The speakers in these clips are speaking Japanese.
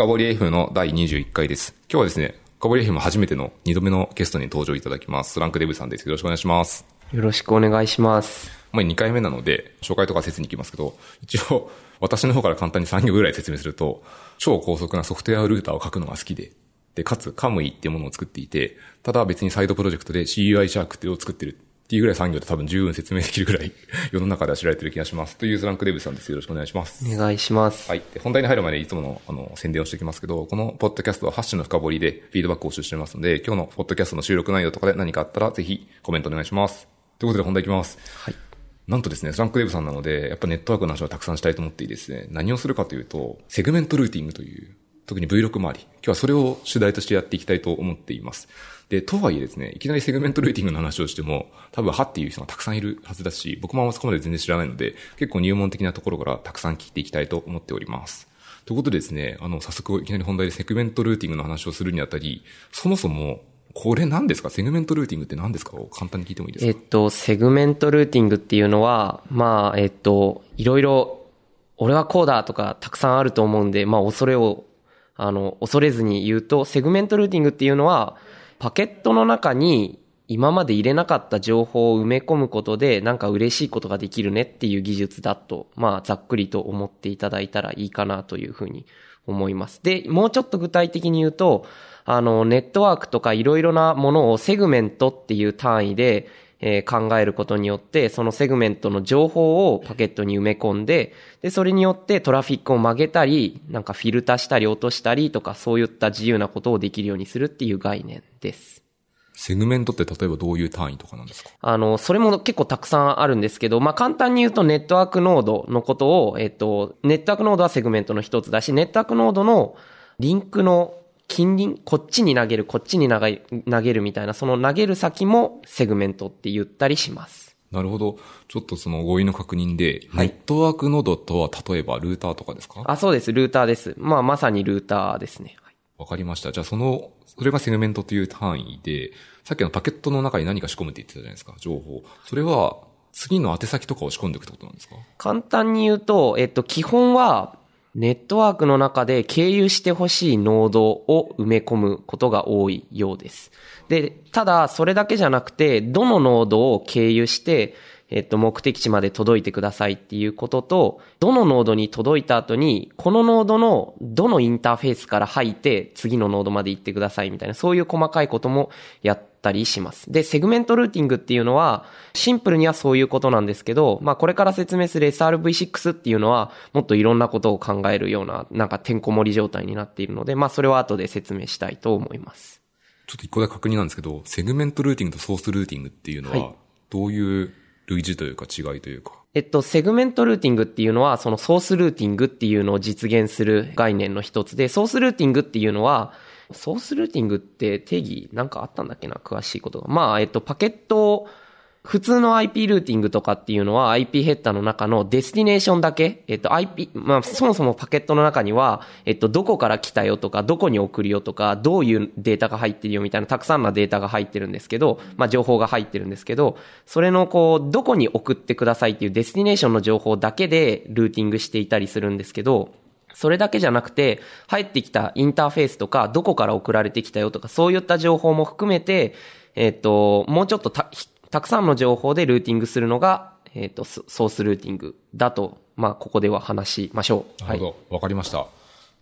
深掘り F の第21回です。今日はですね、深掘り F 初めての2度目のゲストに登場いただきます。スランクデブさんです。よろしくお願いします。よろしくお願いします。まあ、2回目なので、紹介とか説に行きますけど、一応、私の方から簡単に3行ぐらい説明すると、超高速なソフトウェアルーターを書くのが好きで、で、かつ、カムイっていうものを作っていて、ただ別にサイドプロジェクトで CUI シャークっていうのを作ってるっていうぐらい産業で多分十分説明できるぐらい世の中では知られてる気がします。というスランクデブさんです。よろしくお願いします。お願いします。はい。で本題に入る前にいつもの、あの、宣伝をしておきますけど、このポッドキャストはハッシュの深掘りでフィードバックを募集してますので、今日のポッドキャストの収録内容とかで何かあったら、ぜひコメントお願いします。ということで本題いきます。はい。なんとですね、スランクデブさんなので、やっぱネットワークの話をたくさんしたいと思っていてですね、何をするかというと、セグメントルーティングという、特に V6 周り。今日はそれを主題としてやっていきたいと思っています。で、とはいえですね、いきなりセグメントルーティングの話をしても、多分はっていう人がたくさんいるはずだし、僕もあそこまで全然知らないので、結構入門的なところからたくさん聞いていきたいと思っております。ということでですね、あの、早速いきなり本題でセグメントルーティングの話をするにあたり、そもそも、これ何ですか？セグメントルーティングって何ですか？を簡単に聞いてもいいですか？えっと、セグメントルーティングっていうのは、まあ、えっと、いろいろ、俺はこうだとかたくさんあると思うんで、まあ、恐れを、あの、恐れずに言うと、セグメントルーティングっていうのは、パケットの中に今まで入れなかった情報を埋め込むことで、なんか嬉しいことができるねっていう技術だと、まあ、ざっくりと思っていただいたらいいかなというふうに思います。で、もうちょっと具体的に言うと、あの、ネットワークとかいろいろなものをセグメントっていう単位で、えー考えることによって、そのセグメントの情報をパケットに埋め込んで、で、それによってトラフィックを曲げたり、なんかフィルターしたり落としたりとか、そういった自由なことをできるようにするっていう概念です。セグメントって例えばどういう単位とかなんですか？あの、それも結構たくさんあるんですけど、まあ、簡単に言うとネットワークノードのことを、えっと、ネットワークノードはセグメントの一つだし、ネットワークノードのリンクの近隣、こっちに投げる、こっちに投げ投げるみたいな、その投げる先もセグメントって言ったりします。なるほど。ちょっとその語彙の確認で、はいネットワークノードとは例えばルーターとかですか？あ、そうです。ルーターです。まあ、まさにルーターですね。はいわかりました。じゃあその、それがセグメントという単位で、さっきのパケットの中に何か仕込むって言ってたじゃないですか、情報。それは、次の宛先とかを仕込んでいくってことなんですか？簡単に言うと、えっと、基本は、ネットワークの中で経由してほしいノードを埋め込むことが多いようです。で、ただ、それだけじゃなくて、どのノードを経由して、えっと、目的地まで届いてくださいっていうことと、どのノードに届いた後に、このノードのどのインターフェースから入って、次のノードまで行ってくださいみたいな、そういう細かいこともやったりします。で、セグメントルーティングっていうのは、シンプルにはそういうことなんですけど、まあこれから説明する SRV6 っていうのは、もっといろんなことを考えるような、なんかてんこ盛り状態になっているので、まあそれは後で説明したいと思います。ちょっと一個だけ確認なんですけど、セグメントルーティングとソースルーティングっていうのはどういう類似というか違いというか。えっと、セグメントルーティングっていうのは、そのソースルーティングっていうのを実現する概念の一つで、ソースルーティングっていうのは、ソースルーティングって定義なんかあったんだっけな詳しいことが。まあ、えっと、パケットを、普通の IP ルーティングとかっていうのは IP ヘッダーの中のデスティネーションだけ、えっと IP、まあそもそもパケットの中には、えっとどこから来たよとか、どこに送るよとか、どういうデータが入ってるよみたいなたくさんのデータが入ってるんですけど、まあ情報が入ってるんですけど、それのこう、どこに送ってくださいっていうデスティネーションの情報だけでルーティングしていたりするんですけど、それだけじゃなくて、入ってきたインターフェースとか、どこから送られてきたよとか、そういった情報も含めて、えっ、と、もうちょっとた、たくさんの情報でルーティングするのが、えっ、と、ソソースルーティングだと、まあ、ここでは話しましょう。なるほど。わ、かりました。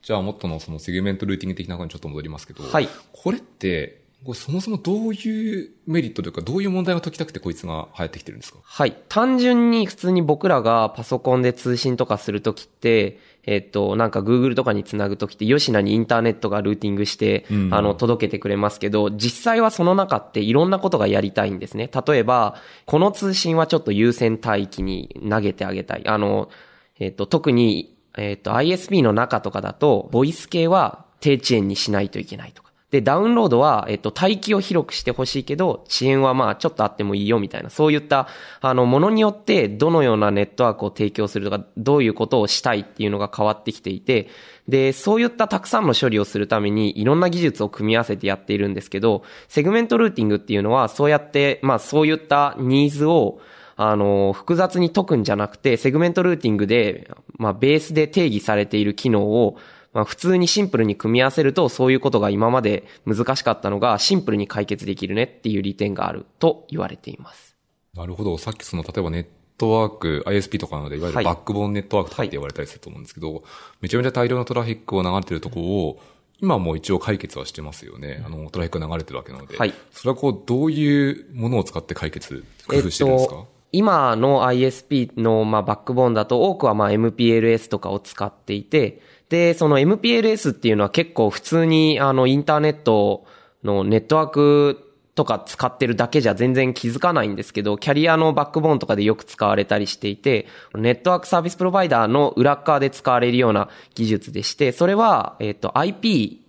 じゃあ、もっとのそのセグメントルーティング的なことにちょっと戻りますけど、はいこれって、これそもそもどういうメリットというか、どういう問題を解きたくてこいつが流行ってきてるんですか？はい。単純に普通に僕らがパソコンで通信とかするときって、えっと、なんか Google とかにつなぐときって、吉野にインターネットがルーティングして、うんあの、届けてくれますけど、実際はその中っていろんなことがやりたいんですね。例えば、この通信はちょっと優先帯域に投げてあげたい。あの、えっと、特に、えっと、ISP の中とかだと、ボイス系は低遅延にしないといけないとか。で、ダウンロードは、えっと、帯域を広くしてほしいけど、遅延はまあ、ちょっとあってもいいよみたいな、そういった、あの、ものによって、どのようなネットワークを提供するとか、どういうことをしたいっていうのが変わってきていて、で、そういったたくさんの処理をするために、いろんな技術を組み合わせてやっているんですけど、セグメントルーティングっていうのは、そうやって、まあ、そういったニーズを、あの、複雑に解くんじゃなくて、セグメントルーティングで、まあ、ベースで定義されている機能を、まあ、普通にシンプルに組み合わせるとそういうことが今まで難しかったのがシンプルに解決できるねっていう利点があると言われています。なるほど。さっきその、例えばネットワーク、ISP とかなので、いわゆるはいバックボーンネットワークとかって言われたりすると思うんですけど、めちゃめちゃ大量のトラフィックを流れてるところを、今もう一応解決はしてますよね。あの、トラフィックが流れてるわけなので。はいそれはこう、どういうものを使って解決、工夫してるんですか、今の ISP の、まあ、バックボーンだと多くはまあ MPLS とかを使っていて、で、その MPLS っていうのは結構普通にあのインターネットのネットワークとか使ってるだけじゃ全然気づかないんですけど、キャリアのバックボーンとかでよく使われたりしていて、ネットワークサービスプロバイダーの裏側で使われるような技術でして、それは、えっと、IP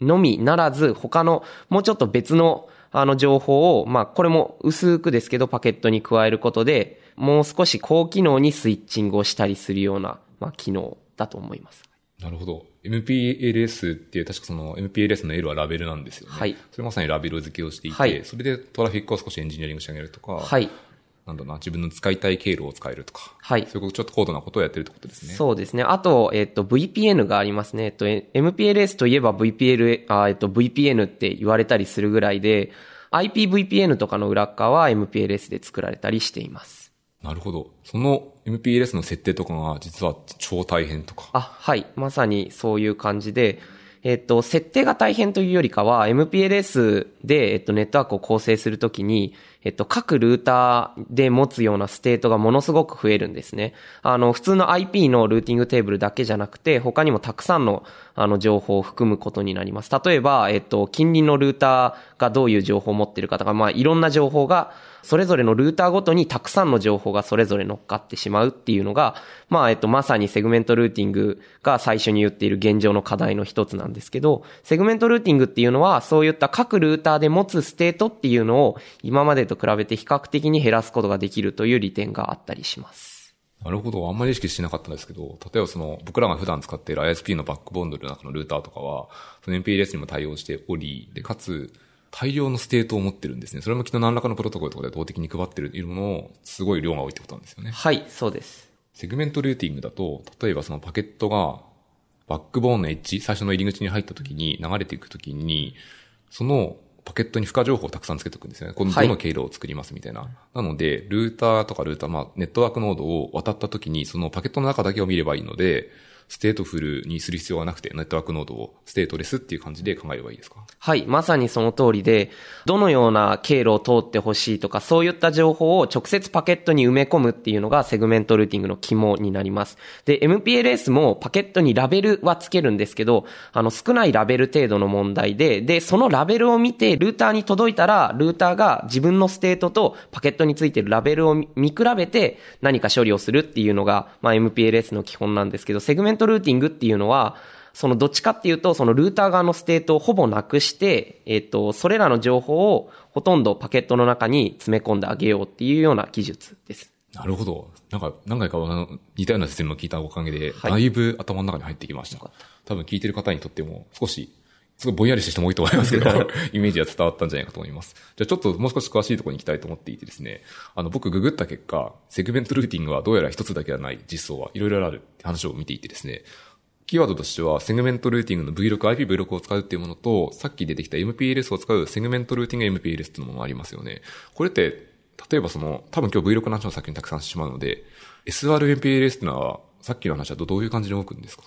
のみならず、他の、もうちょっと別の、あの情報を、まあ、これも薄くですけど、パケットに加えることで、もう少し高機能にスイッチングをしたりするような、まあ、機能だと思います。なるほど。MPLS って確かその MPLS の L はラベルなんですよね。はいそれまさにラベル付けをしていて、はいそれでトラフィックを少しエンジニアリングしてあげるとか、はい。なんだろうな、自分の使いたい経路を使えるとか、はいそういうこと、ちょっと高度なことをやってるってことですね。そうですね。あと、えっと、VPN がありますね。えっと、え MPLS といえば VPL、あえっと、VPN って言われたりするぐらいで、IPVPN とかの裏側は MPLS で作られたりしています。なるほど。その MPLS の設定とかが実は超大変とか。あ、はい。まさにそういう感じで、えっと、設定が大変というよりかは、MPLS で、えっと、ネットワークを構成するときに、えっと、各ルーターで持つようなステートがものすごく増えるんですね。あの、普通の IP のルーティングテーブルだけじゃなくて、他にもたくさんの、あの、情報を含むことになります。例えば、えっと、近隣のルーターがどういう情報を持っているかとか、まあ、いろんな情報が、それぞれのルーターごとにたくさんの情報がそれぞれ乗っかってしまうっていうのが、まあ、えっと、まさにセグメントルーティングが最初に言っている現状の課題の一つなんですけど、セグメントルーティングっていうのは、そういった各ルーターで持つステートっていうのを今までと比べて比較的に減らすことができるという利点があったりします。なるほど。あんまり意識しなかったんですけど、例えばその、僕らが普段使っている ISP のバックボーンの中のルーターとかは、その MPLS にも対応しており、で、かつ、大量のステートを持ってるんですね。それもきっと何らかのプロトコルとかで動的に配ってるものを、すごい量が多いってことなんですよね。はい、そうです。セグメントルーティングだと、例えばそのパケットが、バックボーンのエッジ、最初の入り口に入った時に、流れていく時に、そのパケットに付加情報をたくさんつけておくんですよね。このはいどの経路を作りますみたいな。なので、ルーターとかルーター、まあ、ネットワークノードを渡った時に、そのパケットの中だけを見ればいいので、ステートフルにする必要がなくて、ネットワークノードをステートレスっていう感じで考えればいいですか？はい、まさにその通りで、どのような経路を通ってほしいとか、そういった情報を直接パケットに埋め込むっていうのがセグメントルーティングの肝になります。で、MPLS もパケットにラベルはつけるんですけど、あの少ないラベル程度の問題で、で、そのラベルを見て、ルーターに届いたら、ルーターが自分のステートとパケットについてるラベルを見比べて何か処理をするっていうのが、まあ、MPLS の基本なんですけど、セグメントルーティングっていうのは、そのどっちかっていうと、そのルーター側のステートをほぼなくして、えっ、と、それらの情報をほとんどパケットの中に詰め込んであげようっていうような技術です。なるほど。なんか、何回かあの似たような説明を聞いたおかげで、はいだいぶ頭の中に入ってきました。多分聞いてる方にとっても少し、すごいぼんやりした人も多いと思いますけど、イメージは伝わったんじゃないかと思います。じゃあちょっともう少し詳しいところに行きたいと思っていてですね、あの、僕ググった結果、セグメントルーティングはどうやら一つだけではない実装はいろいろあるって話を見ていてですね、キーワードとしては、セグメントルーティングの V6、IPv6 を使うっていうものと、さっき出てきた MPLS を使うセグメントルーティング MPLS っていうものもありますよね。これって、例えばその、多分今日 V6 の話の先にたくさんしてしまうので、SRMPLS っていうのは、さっきの話だとどういう感じに動くんですか？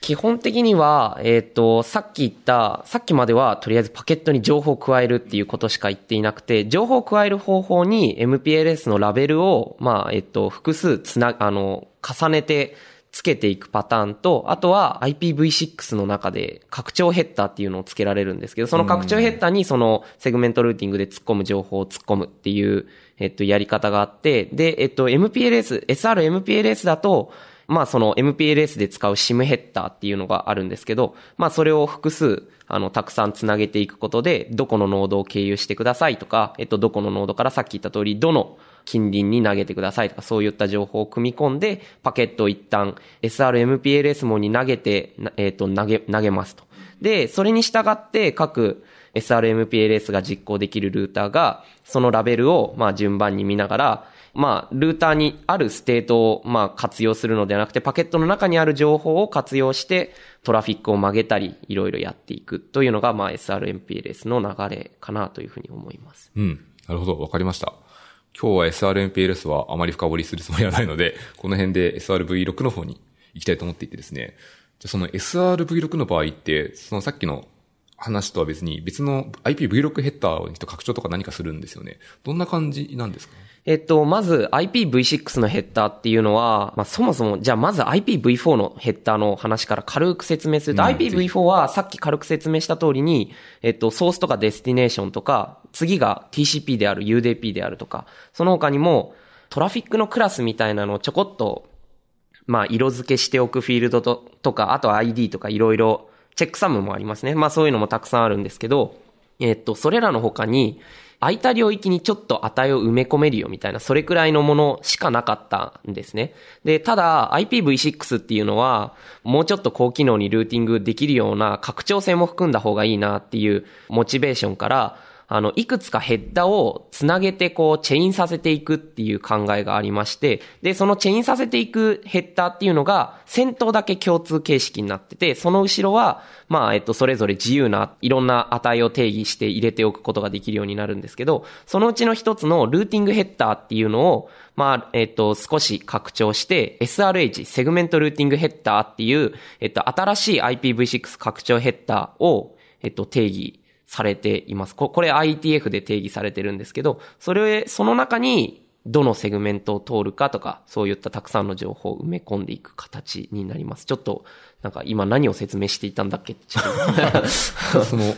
基本的には、えっ、と、さっき言った、さっきまではとりあえずパケットに情報を加えるっていうことしか言っていなくて、情報を加える方法に MPLS のラベルを、まあ、えっ、と、複数つな、あの、重ねてつけていくパターンと、あとは IPv6 の中で拡張ヘッダーっていうのをつけられるんですけど、その拡張ヘッダーにそのセグメントルーティングで突っ込む情報を突っ込むっていう、えっと、やり方があって、で、えっと、MPLS、SRMPLS だと、まあその MPLS で使う SIM ヘッダーっていうのがあるんですけど、まあそれを複数、あの、たくさんつなげていくことで、どこのノードを経由してくださいとか、えっと、どこのノードからさっき言った通り、どの近隣に投げてくださいとか、そういった情報を組み込んで、パケットを一旦 SRMPLS 網に投げて、えっと、投げ、投げますと。で、それに従って各 SRMPLS が実行できるルーターが、そのラベルを、まあ順番に見ながら、まあ、ルーターにあるステートを、まあ、活用するのではなくて、パケットの中にある情報を活用して、トラフィックを曲げたり、いろいろやっていくというのが、まあ、SRMPLS の流れかなというふうに思います。うん。なるほど。わかりました。今日は SRMPLS はあまり深掘りするつもりはないので、この辺で SRV6 の方に行きたいと思っていてですね。じゃその SRV6 の場合って、そのさっきの話とは別に別の IPv6 ヘッダーを拡張とか何かするんですよね。どんな感じなんですか？えっと、まず IPv6 のヘッダーっていうのは、まあそもそも、じゃあまず IPv4 のヘッダーの話から軽く説明すると、うん、IPv4 はさっき軽く説明した通りに、えっと、ソースとかデスティネーションとか、次が TCP である、UDP であるとか、その他にもトラフィックのクラスみたいなのをちょこっと、まあ色付けしておくフィールドととか、あと ID とかいろいろチェックサムもありますね。まあそういうのもたくさんあるんですけど、えっと、それらの他に、空いた領域にちょっと値を埋め込めるよみたいな、それくらいのものしかなかったんですね。で、ただ IPv6 っていうのは、もうちょっと高機能にルーティングできるような拡張性も含んだ方がいいなっていうモチベーションから、あの、いくつかヘッダをつなげてこう、チェインさせていくっていう考えがありまして、で、そのチェインさせていくヘッダーっていうのが、先頭だけ共通形式になってて、その後ろは、まあ、えっと、それぞれ自由ないろんな値を定義して入れておくことができるようになるんですけど、そのうちの一つのルーティングヘッダーっていうのを、まあ、えっと、少し拡張して、SRH、セグメントルーティングヘッダーっていう、えっと、新しい IPv6 拡張ヘッダーを、えっと、定義されています。ここれ ITF で定義されてるんですけど、それ、その中にどのセグメントを通るかとか、そういったたくさんの情報を埋め込んでいく形になります。ちょっと、なんか今何を説明していたんだっけ？その、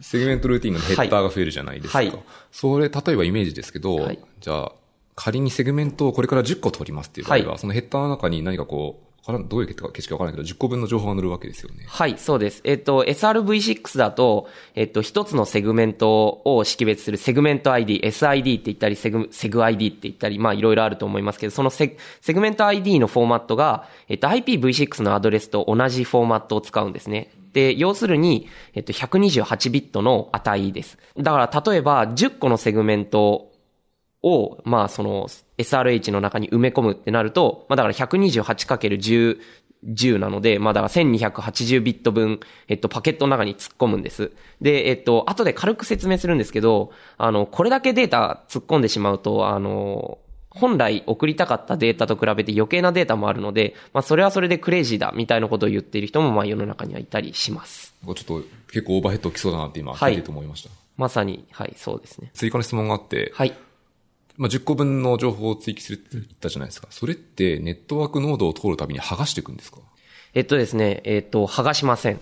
セグメントルーティングのヘッダーが増えるじゃないですか。はい、それ、例えばイメージですけど、はい、じゃあ、仮にセグメントをこれから10個取りますっていう場合は、はい、そのヘッダーの中に何かこう、からどういう形式かわからないけど、10個分の情報が載るわけですよね。はい、そうです。えっと、SRV6 だと、えっと、一つのセグメントを識別するセグメント ID、SID って言ったり、セグ、セグ ID って言ったり、まあ、いろいろあると思いますけど、そのセセグメント ID のフォーマットが、えっと、IPv6 のアドレスと同じフォーマットを使うんですね。で、要するに、えっと、128ビットの値です。だから、例えば、10個のセグメントを、まあ、その、SRH の中に埋め込むってなると、まあ、だから 128×10、10なので、まあだから1280ビット分、えっと、パケットの中に突っ込むんです。で、えっと、後で軽く説明するんですけど、あの、これだけデータ突っ込んでしまうと、あの、本来送りたかったデータと比べて余計なデータもあるので、まあそれはそれでクレイジーだみたいなことを言っている人もまあ世の中にはいたりします。ちょっと結構オーバーヘッドきそうだなって今聞いてて思いました。はい、まさに、はい、そうですね。追加の質問があって、はい。まあ、10個分の情報を追記するって言ったじゃないですか。それってネットワークノードを通るたびに剥がしていくんですか？えっとですね、えっと、剥がしません。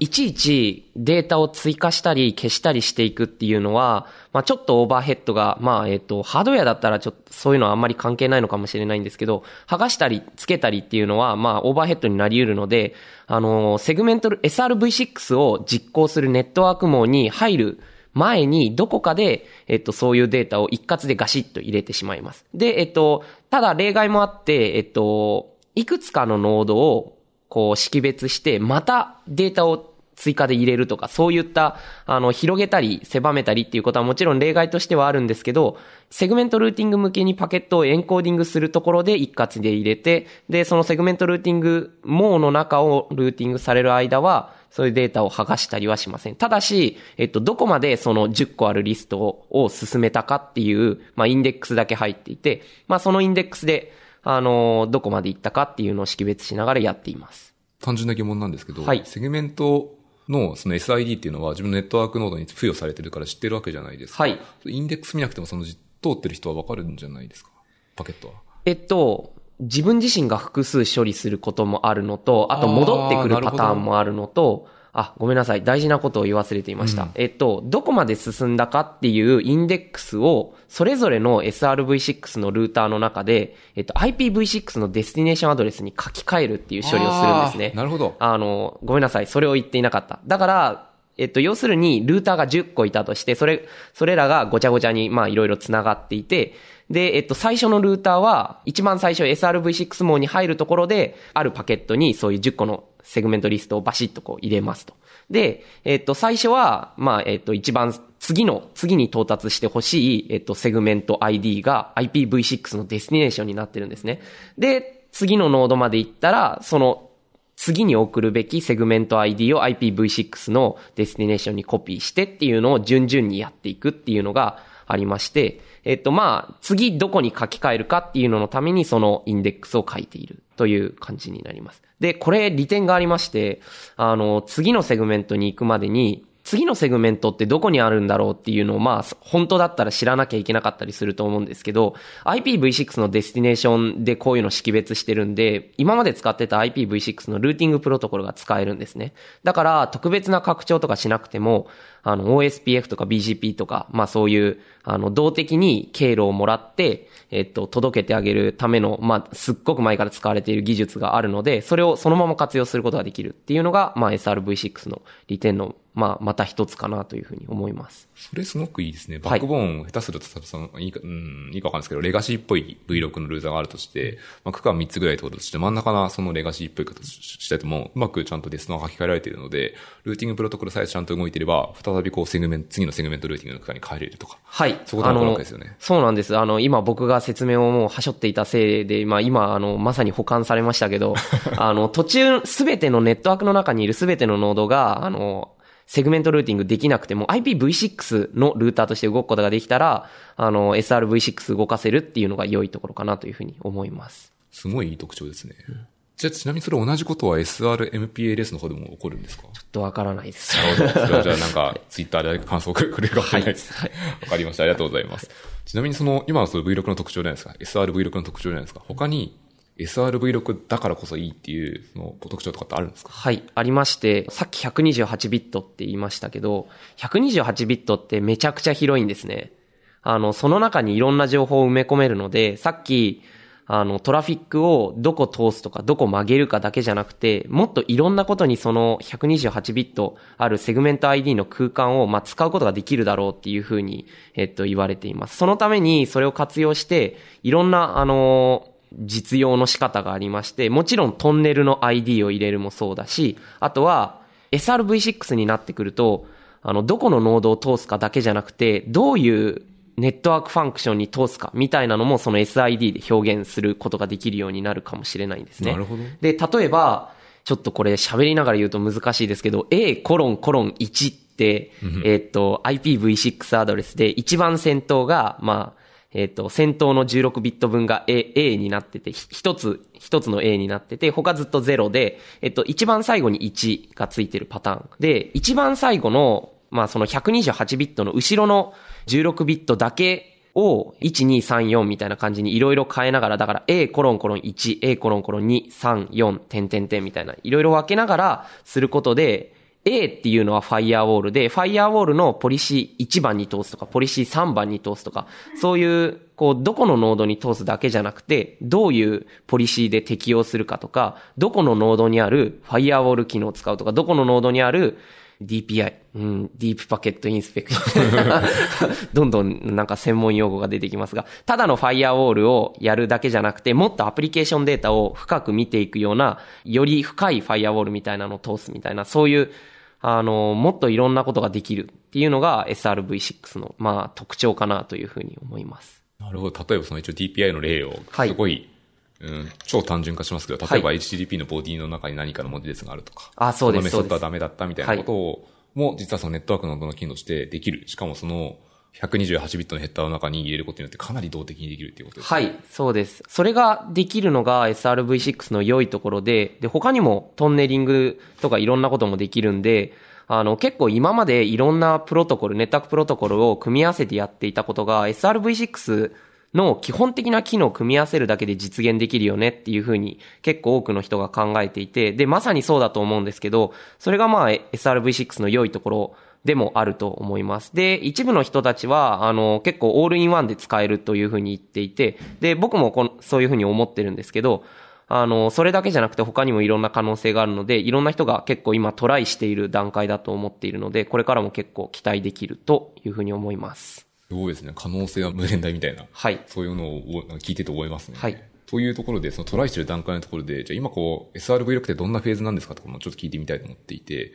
いちいちデータを追加したり消したりしていくっていうのは、まあちょっとオーバーヘッドが、まあえっと、ハードウェアだったらちょっとそういうのはあんまり関係ないのかもしれないんですけど、剥がしたりつけたりっていうのは、まあオーバーヘッドになり得るので、あの、セグメント SRV6 を実行するネットワーク網に入る前にどこかで、えっと、そういうデータを一括でガシッと入れてしまいます。で、えっと、ただ例外もあって、えっと、いくつかのノードをこう識別して、またデータを追加で入れるとか、そういった、あの、広げたり、狭めたりっていうことはもちろん例外としてはあるんですけど、セグメントルーティング向けにパケットをエンコーディングするところで一括で入れて、で、そのセグメントルーティング、網の中をルーティングされる間は、そういうデータを剥がしたりはしません。ただし、えっと、どこまでその10個あるリストを進めたかっていう、まあ、インデックスだけ入っていて、まあ、そのインデックスで、あの、どこまで行ったかっていうのを識別しながらやっています。単純な疑問なんですけど、はい、セグメントのその SID っていうのは自分のネットワークノードに付与されてるから知ってるわけじゃないですか。はい。インデックス見なくてもその通ってる人はわかるんじゃないですか？パケットは。えっと、自分自身が複数処理することもあるのと、あと戻ってくるパターンもあるのと、あ、ごめんなさい。大事なことを言い忘れていました。うん、えっと、どこまで進んだかっていうインデックスを、それぞれの SRV6 のルーターの中で、えっと、IPv6 のデスティネーションアドレスに書き換えるっていう処理をするんですね。なるほど。あの、ごめんなさい。それを言っていなかった。だから、えっと、要するに、ルーターが10個いたとして、それ、それらがごちゃごちゃに、まあ、いろいろ繋がっていて、で、えっと、最初のルーターは、一番最初 SRV6 網に入るところで、あるパケットにそういう10個のセグメントリストをバシッとこう入れますと。で、えっと、最初は、まあ、えっと、一番、次の、次に到達してほしい、えっと、セグメント ID が IPv6 のデスティネーションになってるんですね。で、次のノードまで行ったら、その、次に送るべきセグメント ID を IPv6 のデスティネーションにコピーしてっていうのを順々にやっていくっていうのがありまして、えっと、まあ、次どこに書き換えるかっていうののためにそのインデックスを書いているという感じになります。で、これ利点がありまして、あの、次のセグメントに行くまでに、次のセグメントってどこにあるんだろうっていうのをまあ本当だったら知らなきゃいけなかったりすると思うんですけど IPv6 のデスティネーションでこういうの識別してるんで今まで使ってた IPv6 のルーティングプロトコルが使えるんですね。だから特別な拡張とかしなくてもあの OSPF とか BGP とかまあそういうあの動的に経路をもらってえっと届けてあげるためのまあすっごく前から使われている技術があるのでそれをそのまま活用することができるっていうのがまあ SRV6 の利点のまあ、また一つかなというふうに思います。それすごくいいですね。バックボーン、下手すると、その、いいか、うん、いいかわかんないですけど、レガシーっぽい Vlog のルーターがあるとして、まあ、区間3つぐらいってこととして、真ん中なそのレガシーっぽい形したいとも、うまくちゃんとデスノが書き換えられているので、ルーティングプロトコルさえちゃんと動いていれば、再びこう、セグメント、次のセグメントルーティングの区間に帰れるとか。はい。そこわけですよね。そうなんです。あの、今僕が説明をもうはしょっていたせいで、まあ、今、あの、まさに補完されましたけど、あの、途中、すべてのネットワークの中にいるすべてのノードが、あの、セグメントルーティングできなくても IPv6 のルーターとして動くことができたら、あの、SRV6 動かせるっていうのが良いところかなというふうに思います。すごいいい特徴ですね。うん、じゃあちなみにそれ同じことは SRMPLS の方でも起こるんですか？ちょっとわからないです。なるほど。それはじゃあ なんか、ツイッターで感想を くれるかわからないです。はい。わかりました。ありがとうございます。ちなみにその、今のその V6 の特徴じゃないですか？SRV6 の特徴じゃないですか？他に SRV6 だからこそいいっていう、その、特徴とかってあるんですか？はい、ありまして、さっき128ビットって言いましたけど、128ビットってめちゃくちゃ広いんですね。あの、その中にいろんな情報を埋め込めるので、さっき、あの、トラフィックをどこ通すとか、どこ曲げるかだけじゃなくて、もっといろんなことにその128ビットあるセグメント ID の空間を、まあ、使うことができるだろうっていうふうに、えっと、言われています。そのためにそれを活用して、いろんな、あの実用の仕方がありまして、もちろんトンネルの ID を入れるもそうだし、あとは SRV6 になってくると、あの、どこのノードを通すかだけじゃなくて、どういうネットワークファンクションに通すかみたいなのもその SID で表現することができるようになるかもしれないんですね。なるほど。で、例えば、ちょっとこれ喋りながら言うと難しいですけど、A コロンコロン1って、えっと、IPv6 アドレスで一番先頭が、まあ、えっ、ー、と、先頭の16ビット分が A, A になってて、一つ、一つの A になってて、他ずっと0で、えっ、ー、と、一番最後に1がついてるパターン。で、一番最後の、まあその128ビットの後ろの16ビットだけを1234みたいな感じにいろいろ変えながら、だから A コロンコロン1、A コロンコロン2、3、4、点点点みたいな、いろいろ分けながらすることで、A っていうのはファイアウォールで、ファイアウォールのポリシー1番に通すとか、ポリシー3番に通すとか、そういう、こう、どこのノードに通すだけじゃなくて、どういうポリシーで適用するかとか、どこのノードにあるファイアウォール機能を使うとか、どこのノードにある DPI、うん、ディープパケットインスペクション。どんどんなんか専門用語が出てきますが、ただのファイアウォールをやるだけじゃなくて、もっとアプリケーションデータを深く見ていくような、より深いファイアウォールみたいなのを通すみたいな、そういうあの、もっといろんなことができるっていうのが SRV6 の、まあ、特徴かなというふうに思います。なるほど。例えばその一応 DPI の例を、すごい、はいうん、超単純化しますけど、例えば HTTP のボディの中に何かの文字列があるとか、あ、そうです。メソッドはダメだったみたいなことを、も実はそのネットワークのどの機能としてできる。しかもその、128ビットのヘッダーの中に入れることによってかなり動的にできるっていうことですね。はい、そうです。それができるのが SRV6 の良いところで、で、他にもトンネリングとかいろんなこともできるんで、あの、結構今までいろんなプロトコル、ネットワークプロトコルを組み合わせてやっていたことが SRV6 の基本的な機能を組み合わせるだけで実現できるよねっていうふうに結構多くの人が考えていて、で、まさにそうだと思うんですけど、それがまあ SRV6 の良いところでもあると思います。で、一部の人たちは、あの、結構オールインワンで使えるというふうに言っていて、で、僕もこのそういうふうに思ってるんですけど、あの、それだけじゃなくて他にもいろんな可能性があるので、いろんな人が結構今トライしている段階だと思っているので、これからも結構期待できるというふうに思います。すごいですね。可能性は無限大みたいな。はい。そういうのを聞いてて思いますね。はい。というところで、そのトライしてる段階のところで、じゃあ今こう、SRV6 ってどんなフェーズなんですかとかもちょっと聞いてみたいと思っていて、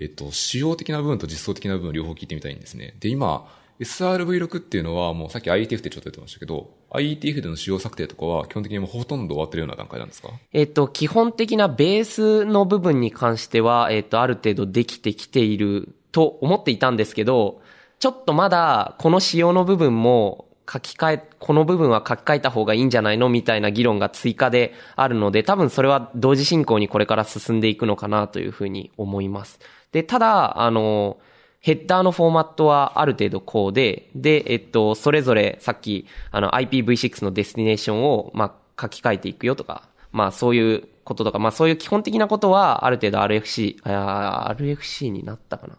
えっと、仕様的な部分と実装的な部分両方聞いてみたいんですね。で、今、SRV6 っていうのはもうさっき IETF ってちょっと言ってましたけど、IETF での仕様策定とかは基本的にもうほとんど終わってるような段階なんですか？えっと、基本的なベースの部分に関しては、えっと、ある程度できてきていると思っていたんですけど、ちょっとまだこの仕様の部分も書き換え、この部分は書き換えた方がいいんじゃないのみたいな議論が追加であるので、多分それは同時進行にこれから進んでいくのかなというふうに思います。で、ただ、あの、ヘッダーのフォーマットはある程度こうで、で、えっと、それぞれさっき、あの IPv6 のデスティネーションを、まあ、書き換えていくよとか、まあそういうこととか、まあそういう基本的なことはある程度 RFC、RFC になったかな。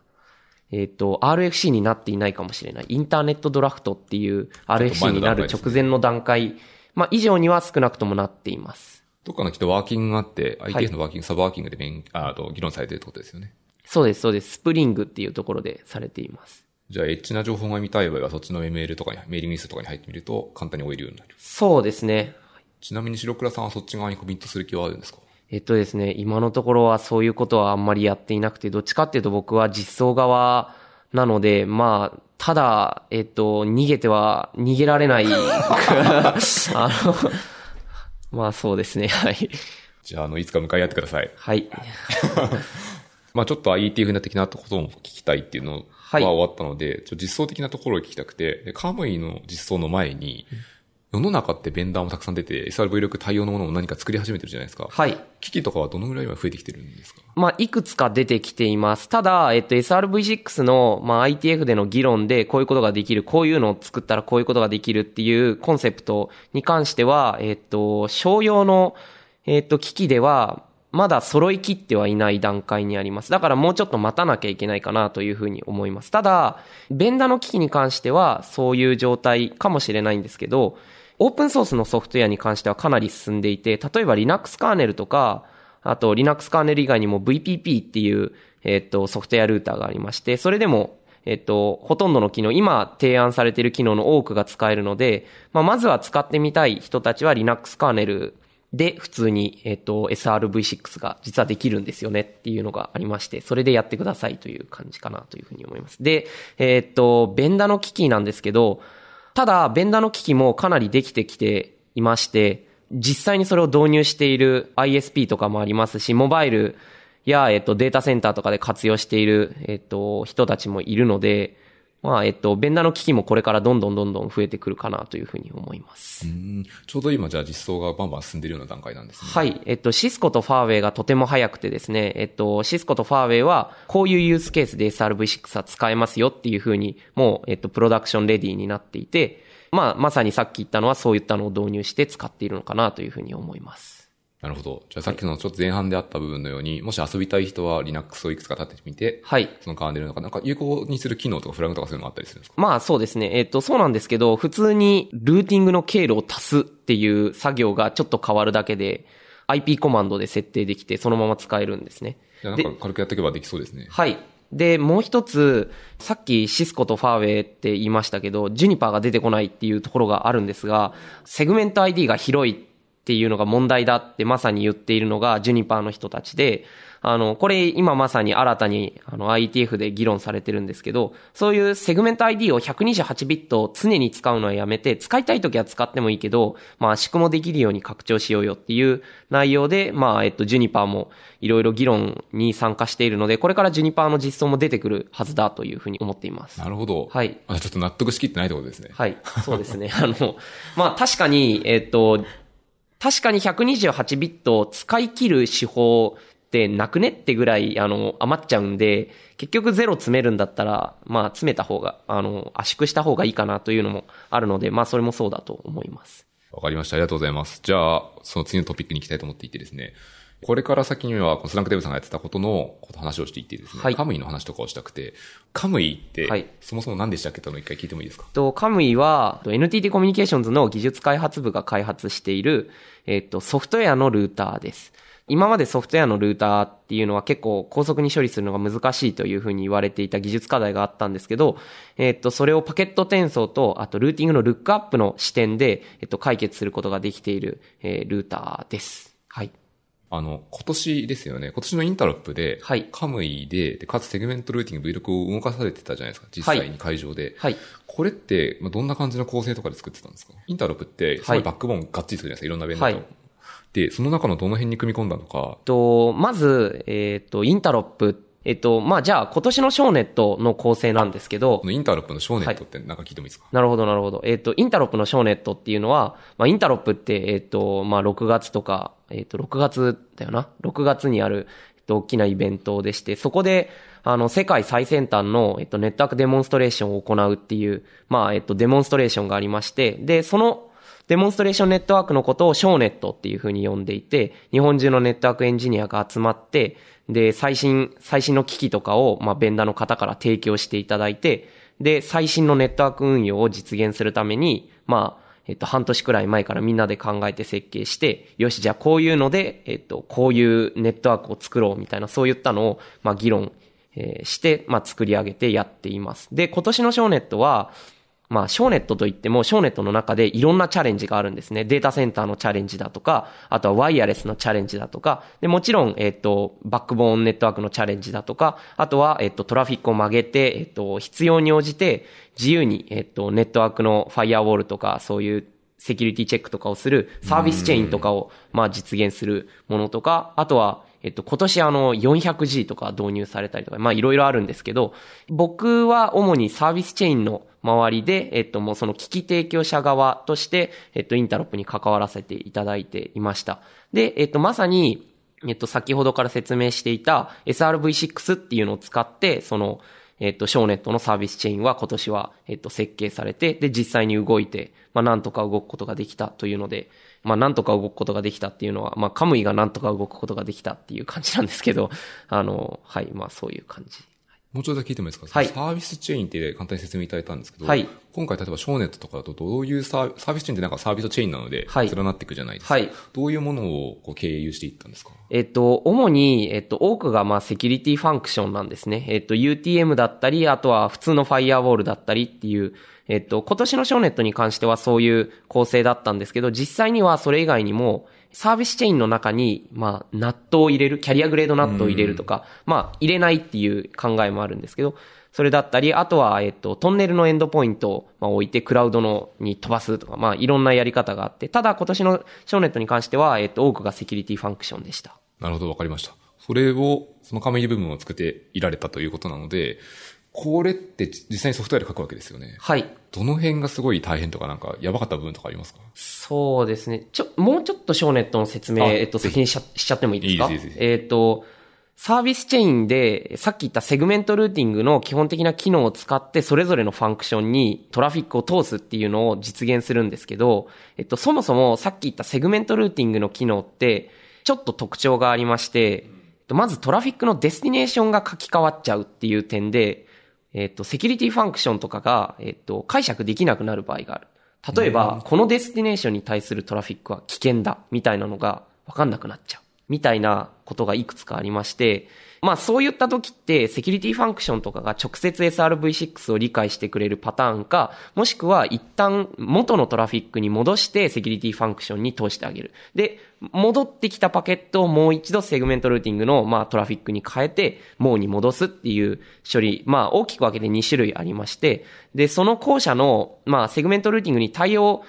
えっ、と、RFC になっていないかもしれない。インターネットドラフトっていう RFC になる直前の段階、まあ以上には少なくともなっています。どっかのきっとワーキングがあって、い IETF のワーキング、サブワーキングで勉あと議論されてるってことですよね。そうです、そうです。スプリングっていうところでされています。じゃあ、エッジな情報が見たい場合は、そっちのメールとかに、メーリングリストとかに入ってみると、簡単に追えるようになる。そうですね。ちなみに城倉さんはそっち側にコミットする気はあるんですか？えっとですね、今のところはそういうことはあんまりやっていなくて、どっちかっていうと僕は実装側なので、まあ、ただ、えっと、逃げては、逃げられない。あの、まあそうですね、はい。じゃあ、あの、いつか向かい合ってください。はい。まあちょっと IETF な的なことも聞きたいっていうのははい終わったので、ちょ実装的なところを聞きたくて、でカムイの実装の前に、世の中ってベンダーもたくさん出て、SRV6 対応のものを何か作り始めてるじゃないですか。はい。機器とかはどのぐらい今増えてきてるんですか？まあ、いくつか出てきています。ただ、えっと、SRV6 の、まあ、ITF での議論で、こういうことができる、こういうのを作ったらこういうことができるっていうコンセプトに関しては、えっと、商用の、えっと、機器では、まだ揃い切ってはいない段階にあります。だからもうちょっと待たなきゃいけないかなというふうに思います。ただ、ベンダの機器に関しては、そういう状態かもしれないんですけど、オープンソースのソフトウェアに関してはかなり進んでいて、例えば Linux カーネルとか、あと Linux カーネル以外にも VPP っていう、えっと、ソフトウェアルーターがありまして、それでも、えっと、ほとんどの機能、今提案されている機能の多くが使えるので、まあ、まずは使ってみたい人たちは Linux カーネルで普通に、えっと、SRV6 が実はできるんですよねっていうのがありまして、それでやってくださいという感じかなというふうに思います。で、えっと、ベンダの機器なんですけど、ただ、ベンダの機器もかなりできてきていまして、実際にそれを導入している ISP とかもありますし、モバイルや、えっと、データセンターとかで活用している、えっと、人たちもいるので、まあ、えっと、ベンダの機器もこれからどんどんどんどん増えてくるかなというふうに思います。うんちょうど今じゃあ実装がバンバン進んでるような段階なんですね。はい。えっと、シスコとファーウェイがとても早くてですね、えっと、シスコとファーウェイは、こういうユースケースで SRV6 は使えますよっていうふうに、もう、えっと、プロダクションレディーになっていて、まあ、まさにさっき言ったのはそういったのを導入して使っているのかなというふうに思います。なるほど。じゃあさっきのちょっと前半であった部分のように、もし遊びたい人は Linux をいくつか立ててみて、はい。そのカーネルの中、なんか有効にする機能とかフラグとかそういうのがあったりするんですか？まあそうですね。えっ、と、そうなんですけど、普通にルーティングの経路を足すっていう作業がちょっと変わるだけで、IP コマンドで設定できて、そのまま使えるんですね。じゃあなんか軽くやっておけばできそうですね。はい。で、もう一つ、さっきシスコとファーウェイって言いましたけど、ジュニパーが出てこないっていうところがあるんですが、セグメント ID が広いっていうのが問題だってまさに言っているのがジュニパーの人たちで、あの、これ今まさに新たにあの ITF で議論されてるんですけど、そういうセグメント ID を128ビット常に使うのはやめて、使いたい時は使ってもいいけど、まあ圧縮もできるように拡張しようよっていう内容で、まあえっと、ジュニパーもいろいろ議論に参加しているので、これからジュニパーの実装も出てくるはずだというふうに思っています。なるほど。はい。あちょっと納得しきってないってことですね。はい。そうですね。あの、まあ確かに、えっと、確かに128ビットを使い切る手法ってなくねってぐらい、あの、余っちゃうんで、結局ゼロ詰めるんだったら、まあ詰めた方が、あの、圧縮した方がいいかなというのもあるので、まあそれもそうだと思います。わかりました。ありがとうございます。じゃあ、その次のトピックに行きたいと思っていてですね。これから先には、スランクデブさんがやってたことのこと話をしていってですね、はいカムイの話とかをしたくて、カムイって、はいそもそも何でしたっけ？っていうのを一回聞いてもいいですか？と、カムイは、と NTT コミュニケーションズの技術開発部が開発している、えっと、ソフトウェアのルーターです。今までソフトウェアのルーターっていうのは結構高速に処理するのが難しいというふうに言われていた技術課題があったんですけど、えっと、それをパケット転送と、あとルーティングのルックアップの視点で、えっと、解決することができている、えールーターです。はい。あの、今年ですよね。今年の Interop で、はい Kamuee でで、かつセグメントルーティング V6 を動かされてたじゃないですか。実際に会場で。はい。これって、まあ、どんな感じの構成とかで作ってたんですか？ Interop って、すごいバックボーンがっちりするじゃないですか。いろんなベンダー、はいで、その中のどの辺に組み込んだのか、と、まず、えっと、 Interop、えっと、まあ、じゃあ、今年の ShowNet の構成なんですけどこ、の Interop の ShowNet ってなんか聞いてもいいですか、なるほど、なるほど。えっ、と、 Interop の ShowNet っていうのは、まあ、 Interop って、えっ、と、まあ、6月とか、えっ、と、6月だよな？6月にある、えっと、大きなイベントでして、そこで、あの、世界最先端の、えっと、ネットワークデモンストレーションを行うっていう、まあ、えっと、デモンストレーションがありまして、で、その、デモンストレーションネットワークのことをショーネットっていうふうに呼んでいて、日本中のネットワークエンジニアが集まって、で、最新、最新の機器とかを、まあ、ベンダーの方から提供していただいて、で、最新のネットワーク運用を実現するために、まあ、えっと、半年くらい前からみんなで考えて設計して、よし、じゃあこういうので、えっと、こういうネットワークを作ろうみたいな、そういったのを、まあ、議論、して、まあ、作り上げてやっています。で、今年のショーネットは、まあ、ショーネットといっても、ショーネットの中でいろんなチャレンジがあるんですね。データセンターのチャレンジだとか、あとはワイヤレスのチャレンジだとか、で、もちろん、えっ、と、バックボーンネットワークのチャレンジだとか、あとは、えっ、と、トラフィックを曲げて、えっ、と、必要に応じて、自由に、えっ、と、ネットワークのファイアウォールとか、そういうセキュリティチェックとかをするサービスチェーンとかを、まあ、実現するものとか、あとは、えっと、今年あの、400G とか導入されたりとか、まあ、いろいろあるんですけど、僕は主にサービスチェーンの周りで、えっと、もうその機器提供者側として、えっと、インタロップに関わらせていただいていました。で、えっと、まさに、えっと、先ほどから説明していた SRV6 っていうのを使って、その、えっと、ショーネットのサービスチェーンは今年は、えっと、設計されて、で、実際に動いて、まあ、なんとか動くことができたというので、まあ、なんとか動くことができたっていうのは、まあ、カムイがなんとか動くことができたっていう感じなんですけど、あの、はい、まあ、そういう感じ。もうちょっと聞いてもいいですか、はいサービスチェーンって簡単に説明いただいたんですけど、はい今回例えば ShowNet とかだとどういうサーサービスチェーンってなんかサービスチェーンなので、はい連なっていくじゃないですか。はいどういうものをこう経由していったんですか？えっと、主に、えっと、多くが、まあ、セキュリティファンクションなんですね。えっと、UTM だったり、あとは普通のファイアウォールだったりっていう、えっと、今年の ShowNet に関してはそういう構成だったんですけど、実際にはそれ以外にも、サービスチェーンの中に、まあ、 NAT を入れる、キャリアグレード NAT を入れるとか、まあ、入れないっていう考えもあるんですけど、それだったり、あとは、えっと、トンネルのエンドポイントを、まあ、置いて、クラウドのに飛ばすとか、まあ、いろんなやり方があって、ただ今年の ShowNet に関しては、えっと、多くがセキュリティファンクションでした。なるほど、わかりました。それを、その Kamuee 部分を作っていられたということなので、これって実際にソフトウェアで書くわけですよね。はい。どの辺がすごい大変とかなんかやばかった部分とかありますか？そうですね。ちょ、もうちょっと ShowNet の説明、あえっと、先にしちゃしちゃってもいいですか？いいですいいですえっと、サービスチェーンで、さっき言ったセグメントルーティングの基本的な機能を使って、それぞれのファンクションにトラフィックを通すっていうのを実現するんですけど、えっと、そもそもさっき言ったセグメントルーティングの機能って、ちょっと特徴がありまして、えっとまずトラフィックのデスティネーションが書き換わっちゃうっていう点で、えっと、セキュリティファンクションとかが、えっと、解釈できなくなる場合がある。例えば、このデスティネーションに対するトラフィックは危険だ、みたいなのがわかんなくなっちゃう。みたいなことがいくつかありまして、まあそういった時って、セキュリティファンクションとかが直接 SRV6 を理解してくれるパターンか、もしくは一旦元のトラフィックに戻してセキュリティファンクションに通してあげる。で、戻ってきたパケットをもう一度セグメントルーティングの、まあ、トラフィックに変えて、網に戻すっていう処理、まあ、大きく分けて2種類ありまして、で、その後者の、まあ、セグメントルーティングに対応、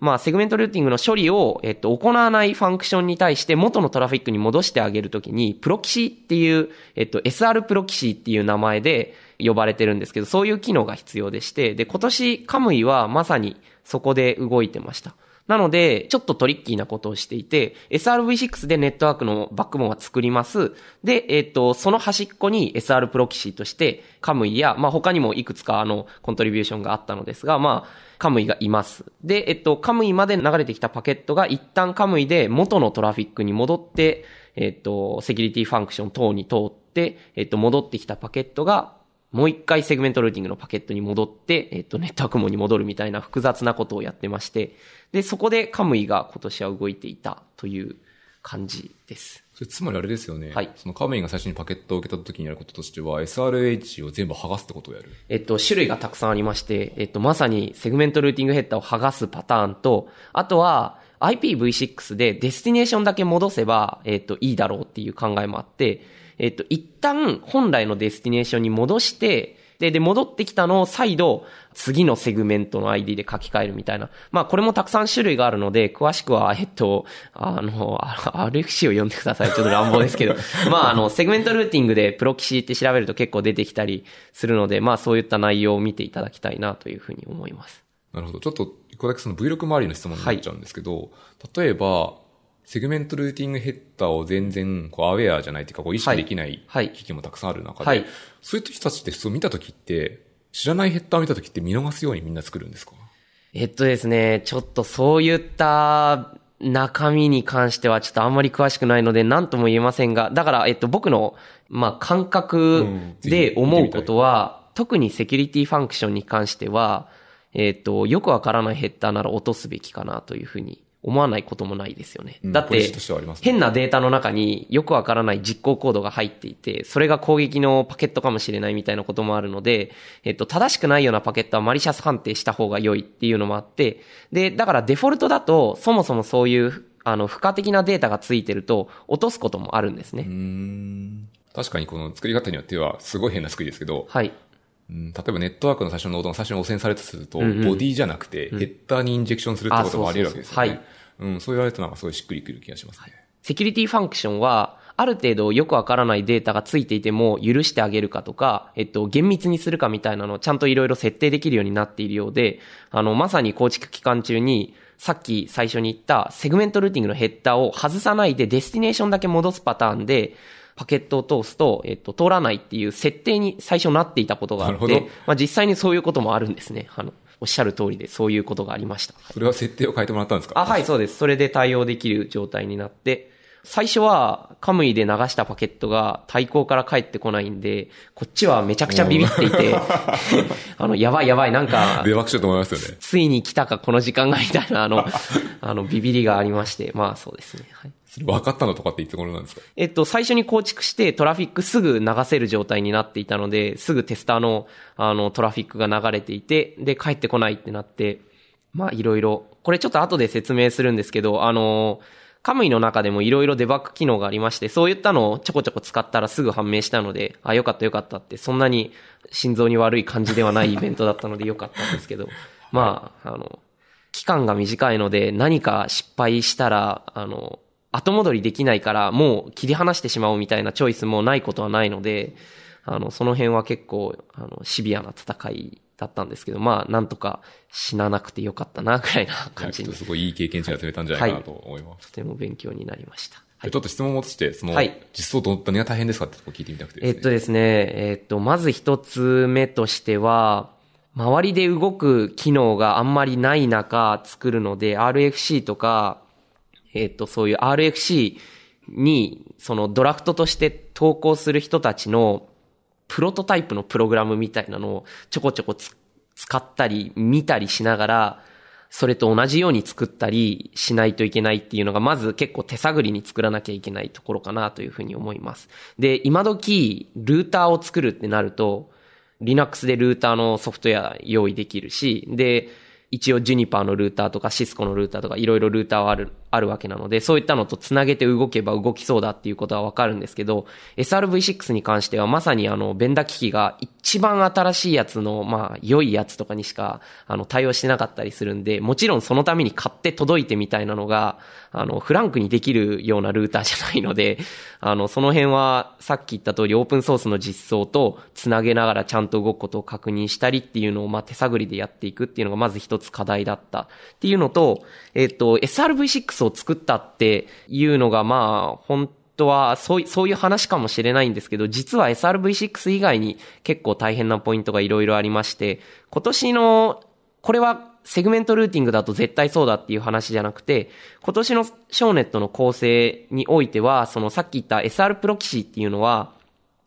まあ、セグメントルーティングの処理を、えっと、行わないファンクションに対して元のトラフィックに戻してあげるときに、プロキシーっていう、えっと、SR プロキシーっていう名前で呼ばれてるんですけど、そういう機能が必要でして、で、今年 Kamuee はまさにそこで動いてました。なので、ちょっとトリッキーなことをしていて、SRV6 でネットワークのバックボーンは作ります。で、えっ、と、その端っこに SR プロキシーとして、 Kamuee や、まあ、他にもいくつかあの、コントリビューションがあったのですが、まあ、 Kamuee がいます。で、えっと、 Kamuee まで流れてきたパケットが一旦 Kamuee で元のトラフィックに戻って、えっ、と、セキュリティファンクション等に通って、えっ、と、戻ってきたパケットが、もう一回セグメントルーティングのパケットに戻って、えっ、と、ネットワーク網に戻るみたいな複雑なことをやってまして、で、そこで Kamuee が今年は動いていたという感じです。それつまりあれですよね。はいその Kamuee が最初にパケットを受けた時にやることとしては、SRH を全部剥がすってことをやる。えっと、種類がたくさんありまして、えっと、まさにセグメントルーティングヘッダーを剥がすパターンと、あとは IPv6 でデスティネーションだけ戻せば、えっと、いいだろうっていう考えもあって、えっと、一旦本来のデスティネーションに戻して、で、で、戻ってきたのを再度、次のセグメントの ID で書き換えるみたいな。まあ、これもたくさん種類があるので、詳しくは、えっと、あの、あ RFC を読んでください。ちょっと乱暴ですけど。まあ、あの、セグメントルーティングでプロキシって調べると結構出てきたりするので、まあ、そういった内容を見ていただきたいなというふうに思います。なるほど。ちょっと、一個だけその V6 周りの質問になっちゃうんですけど、例えば、セグメントルーティングヘッダーを全然、こう、アウェアじゃないっていうか、こう、意識できないはい。機器もたくさんある中で、はい。そういう人たちって普通見たときって、知らないヘッダーを見たときって見逃すようにみんな作るんですか？えっとですね、ちょっとそういった中身に関してはちょっとあんまり詳しくないので何とも言えませんが、だから、えっと、僕の、まあ、感覚で思うことは、特にセキュリティファンクションに関しては、えっと、よくわからないヘッダーなら落とすべきかなというふうに思わないこともないですよね。だって変なデータの中によくわからない実行コードが入っていて、それが攻撃のパケットかもしれないみたいなこともあるので、えっと、正しくないようなパケットはマリシャス判定した方が良いっていうのもあって、で、だからデフォルトだと、そもそもそういう、あの、付加的なデータがついてると、落とすこともあるんですね。確かにこの作り方によっては、すごい変な作りですけど、はい。うん例えばネットワークの最初のノードが最初に汚染されたとすると、んうん。ボディじゃなくて、ヘッダーにインジェクションするってこともあり得るわけですよね。あそうそう。うん、そう言われるとなんかすごいしっくりくる気がしますね。セキュリティファンクションは、ある程度よくわからないデータがついていても許してあげるかとか、えっと、厳密にするかみたいなのをちゃんといろいろ設定できるようになっているようで、あの、まさに構築期間中に、さっき最初に言ったセグメントルーティングのヘッダーを外さないでデスティネーションだけ戻すパターンで、パケットを通すと、えっと、通らないっていう設定に最初なっていたことがあって、まあ実際にそういうこともあるんですね。あの、おっしゃる通りでそういうことがありました。それは設定を変えてもらったんですか？あ、はい、そうです。それで対応できる状態になって、最初はカムイで流したパケットが対向から返ってこないんで、こっちはめちゃくちゃビビっていて、あの、やばいやばい、なんか、ベバクしようと思いますよね。ついに来たかこの時間がみたいな、あの、あの、ビビりがありまして、まあそうですね。はい。分かったのとかっていつ頃なんですか？えっと、最初に構築してトラフィックすぐ流せる状態になっていたので、すぐテスターの、あの、トラフィックが流れていて、で、帰ってこないってなって、まあ、いろいろ、これちょっと後で説明するんですけど、あの、カムイの中でもいろいろデバッグ機能がありまして、そういったのをちょこちょこ使ったらすぐ判明したので、あ、よかったよかったって、そんなに心臓に悪い感じではないイベントだったので よかったんですけど、まあ、あの、期間が短いので何か失敗したら、あの、後戻りできないからもう切り離してしまおうみたいなチョイスもないことはないので、あの、その辺は結構、あの、シビアな戦いだったんですけど、まあ、なんとか死ななくてよかったな、ぐらいな感じに、すごいいい経験値が積めたんじゃないかなと思います。ても勉強になりました。でちょっと質問を戻して、その、はい実装ど何が大変ですかってとこ聞いてみたくてですね。えっとですね、えっと、まず一つ目としては、周りで動く機能があんまりない中作るので、RFC とか、えっと、そういう RFC に、そのドラフトとして投稿する人たちのプロトタイプのプログラムみたいなのをちょこちょこ使ったり見たりしながら、それと同じように作ったりしないといけないっていうのが、まず結構手探りに作らなきゃいけないところかなというふうに思います。で、今時、ルーターを作るってなると、Linux でルーターのソフトウェア用意できるし、で、一応 Juniper のルーターとか Cisco のルーターとかいろいろルーターはある、あるわけなので、そういったのと繋げて動けば動きそうだっていうことはわかるんですけど、SRV6 に関してはまさにあの、ベンダ機器が一番新しいやつの、まあ、良いやつとかにしか、あの、対応してなかったりするんで、もちろんそのために買って届いてみたいなのが、あの、フランクにできるようなルーターじゃないので、あの、その辺はさっき言った通りオープンソースの実装と繋げながらちゃんと動くことを確認したりっていうのを、まあ、手探りでやっていくっていうのがまず一つ課題だったっていうのと、えっ、と、SRV6 を作ったっていうのが、まあ、本当は、そう、そういう話かもしれないんですけど、実は SRV6 以外に結構大変なポイントがいろいろありまして、今年のこれはセグメントルーティングだと絶対そうだっていう話じゃなくて、今年のショーネットの構成においては、そのさっき言った SR プロキシーっていうのは、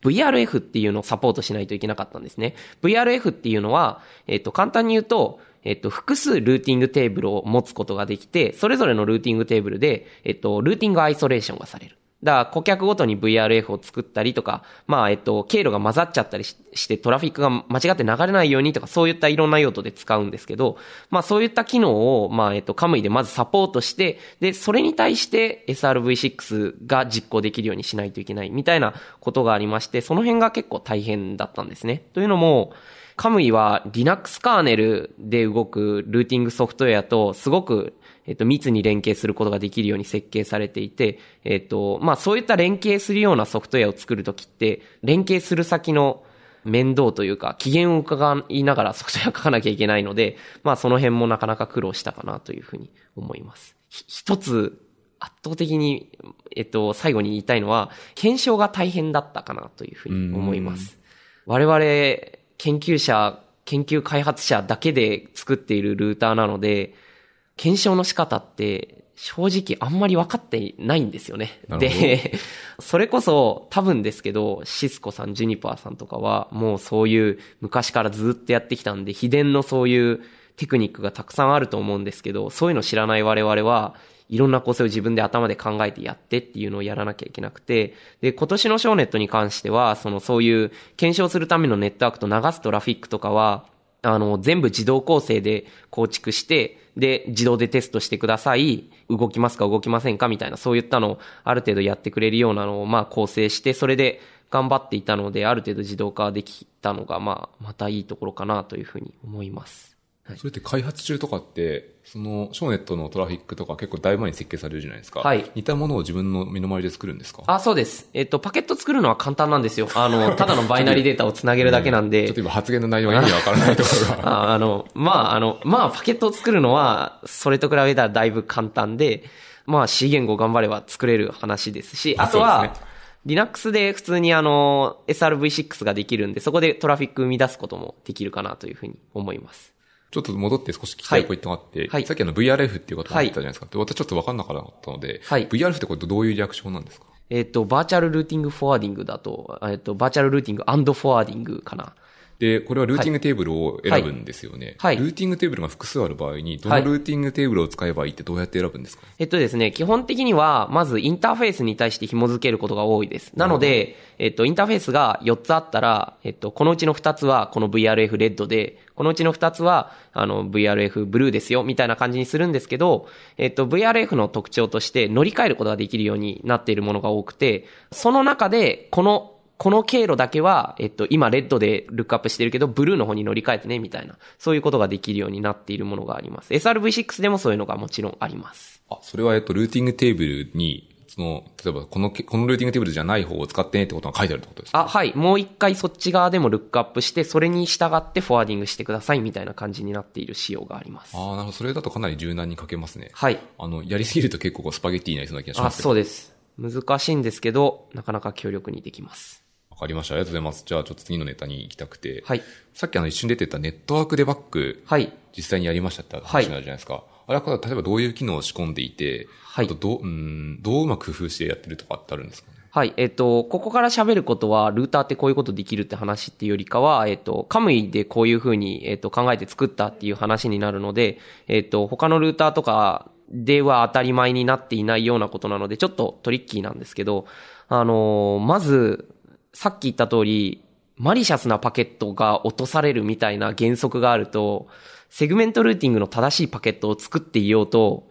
VRF っていうのをサポートしないといけなかったんですね。VRF っていうのは、えっ、と、簡単に言うと、えっと、複数ルーティングテーブルを持つことができて、それぞれのルーティングテーブルで、えっと、ルーティングアイソレーションがされる。だから顧客ごとに VRF を作ったりとか、まあ、えっと、経路が混ざっちゃったりしてトラフィックが間違って流れないようにとか、そういったいろんな用途で使うんですけど、まあ、そういった機能を、まあ、えっと、カムイでまずサポートして、で、それに対して SRV6 が実行できるようにしないといけないみたいなことがありまして、その辺が結構大変だったんですね。というのも、カムイは Linux カーネルで動くルーティングソフトウェアとすごくえっと、密に連携することができるように設計されていて、えっと、まあ、そういった連携するようなソフトウェアを作るときって、連携する先の面倒というか、機嫌を伺いながらソフトウェア書かなきゃいけないので、まあ、その辺もなかなか苦労したかなというふうに思います。一つ、圧倒的に、えっと、最後に言いたいのは、検証が大変だったかなというふうに思います。我々、研究者、研究開発者だけで作っているルーターなので、検証の仕方って正直あんまり分かってないんですよね。で、それこそ多分ですけど、シスコさん、ジュニパーさんとかはもうそういう昔からずっとやってきたんで、秘伝のそういうテクニックがたくさんあると思うんですけど、そういうの知らない我々は、いろんな構成を自分で頭で考えてやってっていうのをやらなきゃいけなくて、で、今年のショーネットに関しては、そのそういう検証するためのネットワークと流すトラフィックとかは、あの、全部自動構成で構築して、で、自動でテストしてください。動きますか動きませんかみたいな、そういったのをある程度やってくれるようなのを、まあ、構成して、それで頑張っていたので、ある程度自動化できたのが、まあ、またいいところかなというふうに思います。それって開発中とかって、その、ショーネットのトラフィックとか結構だいぶ前に設計されるじゃないですか。はい。似たものを自分の身の回りで作るんですか？あ、そうです。えっと、パケット作るのは簡単なんですよ。あの、ただのバイナリーデータをつなげるだけなんで。ちょっと今発言の内容が意味わからないところが。ああの、まあ、あの、まあ、パケットを作るのは、それと比べたらだいぶ簡単で、まあ、C 言語頑張れば作れる話ですし、あとは、Linux で普通にあの、SRV6 ができるんで、そこでトラフィック生み出すこともできるかなというふうに思います。ちょっと戻って少し聞きたいポイントがあって、はい、さっきあの VRF っていうことがあったじゃないですか。はい、私ちょっとわかんなかったので、はい、VRF ってこれどういうリアクションなんですか？えっ、と、 Virtual Routing Forwarding だと、えっ、と、 Virtual Routing Forwarding かな。で、これはルーティングテーブルを選ぶんですよね。はい。ルーティングテーブルが複数ある場合に、どのルーティングテーブルを使えばいいってどうやって選ぶんですか、えっとですね、基本的には、まずインターフェースに対して紐付けることが多いです。なので、えっと、インターフェースが4つあったら、えっと、このうちの2つはこの VRF レッドで、このうちの2つは、あの、VRF ブルーですよ、みたいな感じにするんですけど、えっと、VRF の特徴として乗り換えることができるようになっているものが多くて、その中で、このこの経路だけは、えっと、今 Red で lookup してるけど、ブルーの方に乗り換えてね、みたいな、そういうことができるようになっているものがあります。 SRv6 でもそういうのがもちろんあります。あ、それは、えっと、ルーティングテーブルに、その、例えば、この、このルーティングテーブルじゃない方を使ってねってことが書いてあるってことですか？あ、はい。もう一回そっち側でも lookup して、それに従って forwarding してくださいみたいな感じになっている仕様があります。ああ、なるほど。それだとかなり柔軟に書けますね。はい。あの、やりすぎると結構スパゲッティになりそうな気がしますあ、そうです。難しいんですけど、なかなか強力にできます。わかりました。ありがとうございます。じゃあ、ちょっと次のネタに行きたくて。はい。さっきあの一瞬出てたネットワークデバッグ。はい。実際にやりましたって話になるじゃないですか。はい、あれは例えばどういう機能を仕込んでいて、はい。あとどう、うん、どううまく工夫してやってるとかってあるんですか？ねはい。えっ、と、ここから喋ることは、ルーターってこういうことできるって話っていうよりかは、えっ、と、カムイでこういうふうに、えっ、と、考えて作ったっていう話になるので、えっ、と、他のルーターとかでは当たり前になっていないようなことなので、ちょっとトリッキーなんですけど、あのまず、さっき言った通り、マリシャスなパケットが落とされるみたいな原則があると、セグメントルーティングの正しいパケットを作っていようと、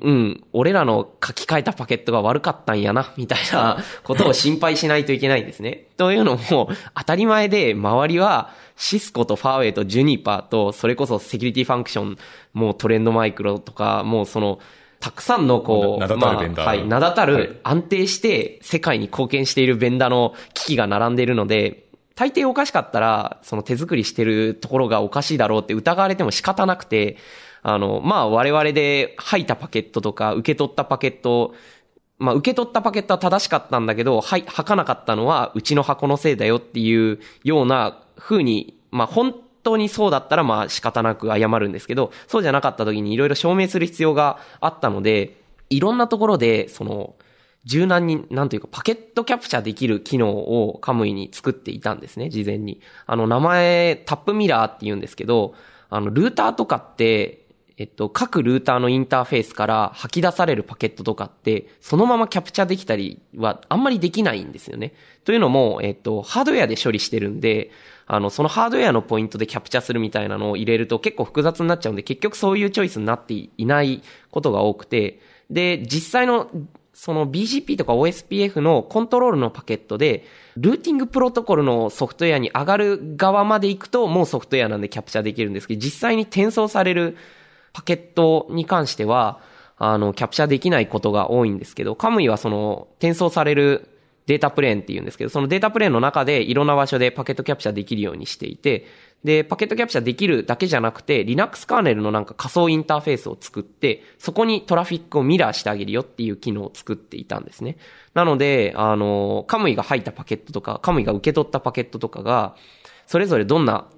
うん、俺らの書き換えたパケットが悪かったんやな、みたいな ことを心配しないといけないんですね。というのも、当たり前で周りはシスコとファーウェイとジュニパーと、それこそ security function、もうトレンドマイクロとか、もうその、たくさんのこう、名だたるベンダー、まあ、はい、名だたる安定して世界に貢献しているベンダーの機器が並んでいるので、大抵おかしかったら、その手作りしてるところがおかしいだろうって疑われても仕方なくて、あの、まあ我々で吐いたパケットとか、受け取ったパケット、まあ受け取ったパケットは正しかったんだけど、はい、吐かなかったのはうちの箱のせいだよっていうような風に、まあ本当にそうだったらまあ仕方なく謝るんですけど、そうじゃなかった時にいろいろ証明する必要があったので、いろんなところで、その、柔軟に、なんというか、パケットキャプチャーできる機能をカムイに作っていたんですね、事前に。あの、名前、タップミラーって言うんですけど、あの、ルーターとかって、えっと、各ルーターのインターフェースから吐き出されるパケットとかって、そのままキャプチャーできたりはあんまりできないんですよね。というのも、えっと、ハードウェアで処理してるんで、あの、そのハードウェアのポイントでキャプチャーするみたいなのを入れると結構複雑になっちゃうんで、結局そういうチョイスになっていないことが多くて、で、実際の、その BGP とか OSPF のコントロールのパケットで、ルーティングプロトコルのソフトウェアに上がる側まで行くと、もうソフトウェアなんでキャプチャーできるんですけど、実際に転送されるパケットに関しては、あの、キャプチャーできないことが多いんですけど、カムイはその、転送されるデータプレーンって言うんですけど、そのデータプレーンの中でいろんな場所でパケットキャプチャーできるようにしていて、で、パケットキャプチャーできるだけじゃなくて、Linux カーネルのなんか仮想インターフェースを作って、そこにトラフィックをミラーしてあげるよっていう機能を作っていたんですね。なので、あの、カムイが入ったパケットとか、カムイが受け取ったパケットとかが、それぞれどんな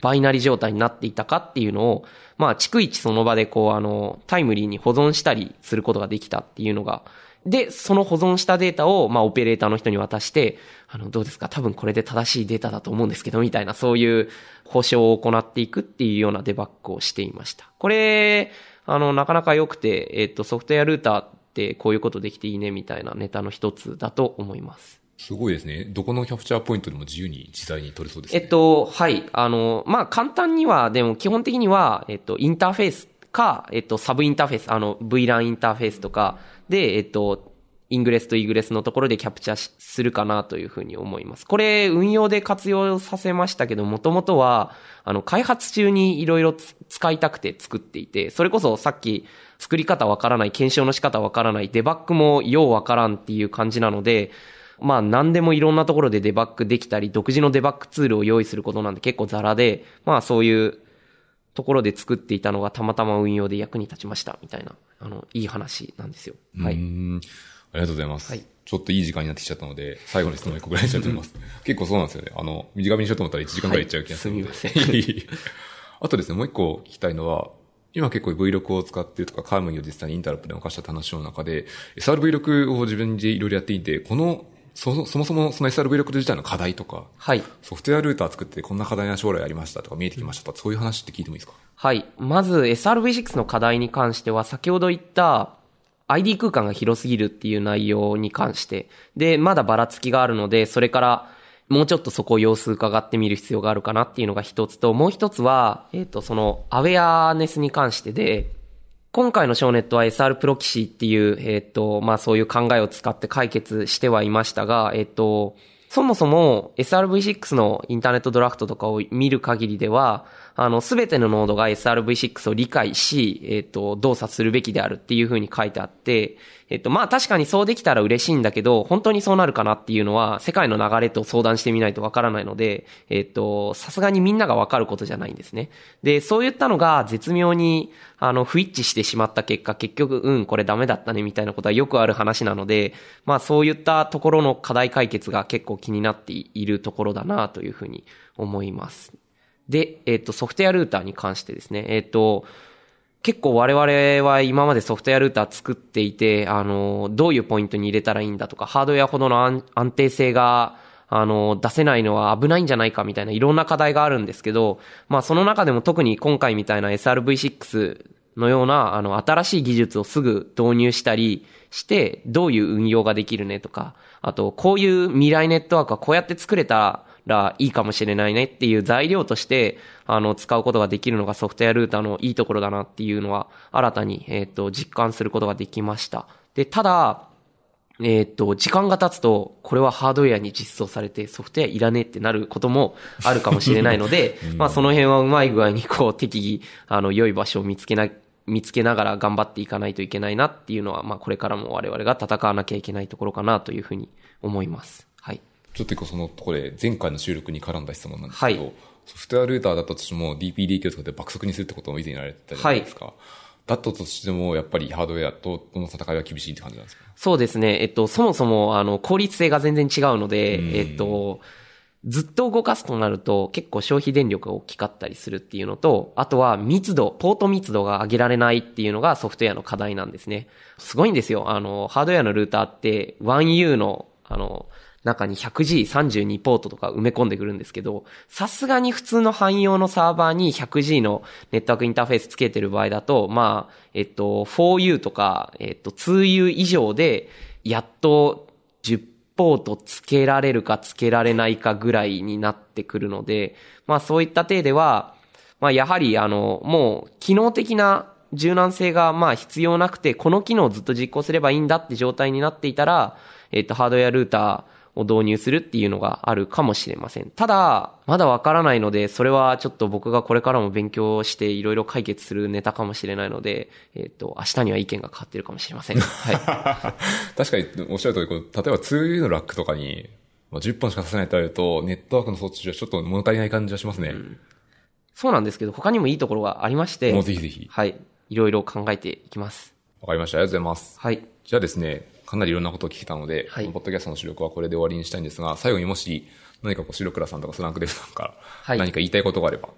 バイナリ状態になっていたかっていうのを、まあ、逐一その場でこう、あの、タイムリーに保存したりすることができたっていうのが、で、その保存したデータを、まあ、オペレーターの人に渡して、あの、どうですか？多分これで正しいデータだと思うんですけど、みたいな、そういう保証を行っていくっていうようなデバッグをしていました。これ、あの、なかなか良くて、えっと、ソフトウェアルーターってこういうことできていいね、みたいなネタの一つだと思います。すごいですね。どこのキャプチャーポイントでも自由に自在に取れそうですね。えっと、はい。あの、まあ、簡単には、でも基本的には、えっと、インターフェースか、えっと、サブインターフェース、あの、VLAN インターフェースとかで、えっと、イングレスとイグレスのところでキャプチャーするかなというふうに思います。これ、運用で活用させましたけど、もともとは、あの、開発中にいろいろ使いたくて作っていて、それこそさっき作り方わからない、検証の仕方わからない、デバッグもようわからんっていう感じなので、まあ何でもいろんなところでデバッグできたり、独自のデバッグツールを用意することなんて結構ザラで、まあそういうところで作っていたのがたまたま運用で役に立ちましたみたいな、あの、いい話なんですよ。はい。ありがとうございます。はい。ちょっといい時間になってきちゃったので、最後の質問一個ぐらいしたいと思います。結構そうなんですよね。あの、短めにしようと思ったら1時間ぐらいいっちゃう気がするので。はい、すみません。あとですね、もう一個聞きたいのは、今結構 V6 を使ってるとか、カームを実際にインタラップで動かした話の中で、SRV6 を自分でいろいろやっていて、このそそもそもその SRV6 自体の課題とか、はい。ソフトウェアルーター作ってこんな課題が将来ありましたとか見えてきましたとか、そういう話って聞いてもいいですか？はい。まず SRV6 の課題に関しては、先ほど言った ID 空間が広すぎるっていう内容に関して、で、まだばらつきがあるので、それからもうちょっとそこを様子伺ってみる必要があるかなっていうのが一つと、もう一つは、えっ、ー、と、そのアウェアネスに関してで、今回のショーネットは SR プロキシーっていう、えっ、ー、と、まあそういう考えを使って解決してはいましたが、えっ、ー、と、そもそも SRV6 のインターネットドラフトとかを見る限りでは、あの、すべてのノードが SRV6 を理解し、えっ、と、動作するべきであるっていうふうに書いてあって、えっ、と、まあ確かにそうできたら嬉しいんだけど、本当にそうなるかなっていうのは、世界の流れと相談してみないとわからないので、えっ、と、さすがにみんながわかることじゃないんですね。で、そういったのが絶妙に、あの、不一致してしまった結果、結局、うん、これダメだったね、みたいなことはよくある話なので、まあそういったところの課題解決が結構気になっているところだな、というふうに思います。で、えっ、ー、と、ソフトウェアルーターに関してですね、えっ、ー、と、結構我々は今までソフトウェアルーター作っていて、あの、どういうポイントに入れたらいいんだとか、ハードウェアほどの安定性が、あの、出せないのは危ないんじゃないかみたいないろんな課題があるんですけど、まあその中でも特に今回みたいな SRV6 のような、あの、新しい技術をすぐ導入したりして、どういう運用ができるねとか、あと、こういう未来ネットワークはこうやって作れたらいいかもしれないねっていう材料として、あの、使うことができるのがソフトウェアルーターのいいところだなっていうのは、新たに、えっ、ー、と、実感することができました。で、ただ、えっ、ー、と、時間が経つと、これはハードウェアに実装されて、ソフトウェアいらねえってなることもあるかもしれないので、うん、まあその辺はうまい具合にこう適宜、あの、良い場所を見つけな、見つけながら頑張っていかないといけないなっていうのは、まあこれからも我々が戦わなきゃいけないところかなというふうに思います。はい。ちょっとそのところで、前回の収録に絡んだ質問なんですけど、はい、ソフトウェアルーターだったとしてもを使って爆速にするってことも以前やられてたじゃないですか？はい、だったとしても、やっぱりハードウェアとの戦いは厳しいって感じなんですか？そうですね。えっと、そもそも、あの、効率性が全然違うので、えっと、ずっと動かすとなると結構消費電力が大きかったりするっていうのと、あとは密度、ポート密度が上げられないっていうのがソフトウェアの課題なんですね。すごいんですよ。あの、ハードウェアのルーターって 1U の、あの、中に 100G32 ポートとか埋め込んでくるんですけど、さすがに普通の汎用のサーバーに 100G のネットワークインターフェースつけてる場合だと、まあ、えっと、4U とか、えっと、2U 以上で、やっと10ポートつけられるかつけられないかぐらいになってくるので、まあそういった体では、まあやはりあの、もう機能的な柔軟性がまあ必要なくて、この機能をずっと実行すればいいんだって状態になっていたら、えっと、ハードウェアルーター、を導入するっていうのがあるかもしれません。ただ、まだわからないので、それはちょっと僕がこれからも勉強していろいろ解決するネタかもしれないので、えっ、ー、と、明日には意見が変わってるかもしれません。はい。確かにおっしゃる通り、例えば 2U のラックとかに、まあ、10本しかさせないってなると、ネットワークの装置はちょっと物足りない感じはしますね。うん、そうなんですけど、他にもいいところがありまして、もうぜひぜひ。はい。いろいろ考えていきます。わかりました。ありがとうございます。はい。じゃあですね、かなりいろんなことを聞けたので、はい、このポッドキャストの主力はこれで終わりにしたいんですが、最後にもし何かこう、白倉さんとかスランクデブさんから何か言いたいことがあれば。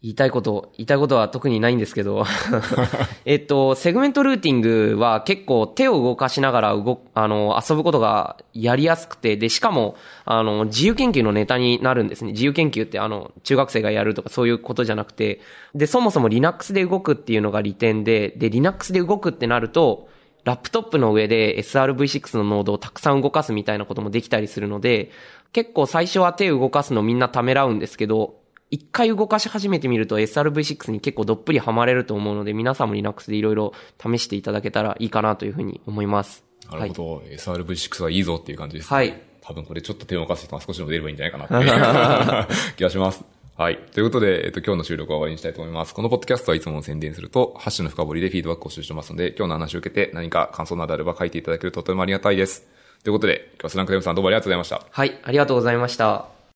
言いたいこと、言いたいことは特にないんですけど えっと、セグメントルーティングは結構手を動かしながら動あの、遊ぶことがやりやすくて、で、しかも、あの、自由研究のネタになるんですね。自由研究ってあの、中学生がやるとかそういうことじゃなくて、で、そもそも Linux で動くっていうのが利点で、で、Linux で動くってなると、ラップトップの上で SRV6 のノードをたくさん動かすみたいなこともできたりするので、結構最初は手を動かすのみんなためらうんですけど、一回動かし始めてみると SRV6 に結構どっぷりハマれると思うので、皆さんも Linux でいろいろ試していただけたらいいかなというふうに思います。なるほど。はい、SRV6 はいいぞっていう感じですね。はい。多分これちょっと手を動かす人が少しでも出ればいいんじゃないかなっていう 気がします。はい。ということで、えっと、今日の収録は終わりにしたいと思います。このポッドキャストはいつもの宣伝すると、ハッシュの深掘りでフィードバックを収集してますので、今日の話を受けて何か感想などあれば書いていただけるととてもありがたいです。ということで、今日はスランクデムさんどうもありがとうございました。はい。ありがとうございました。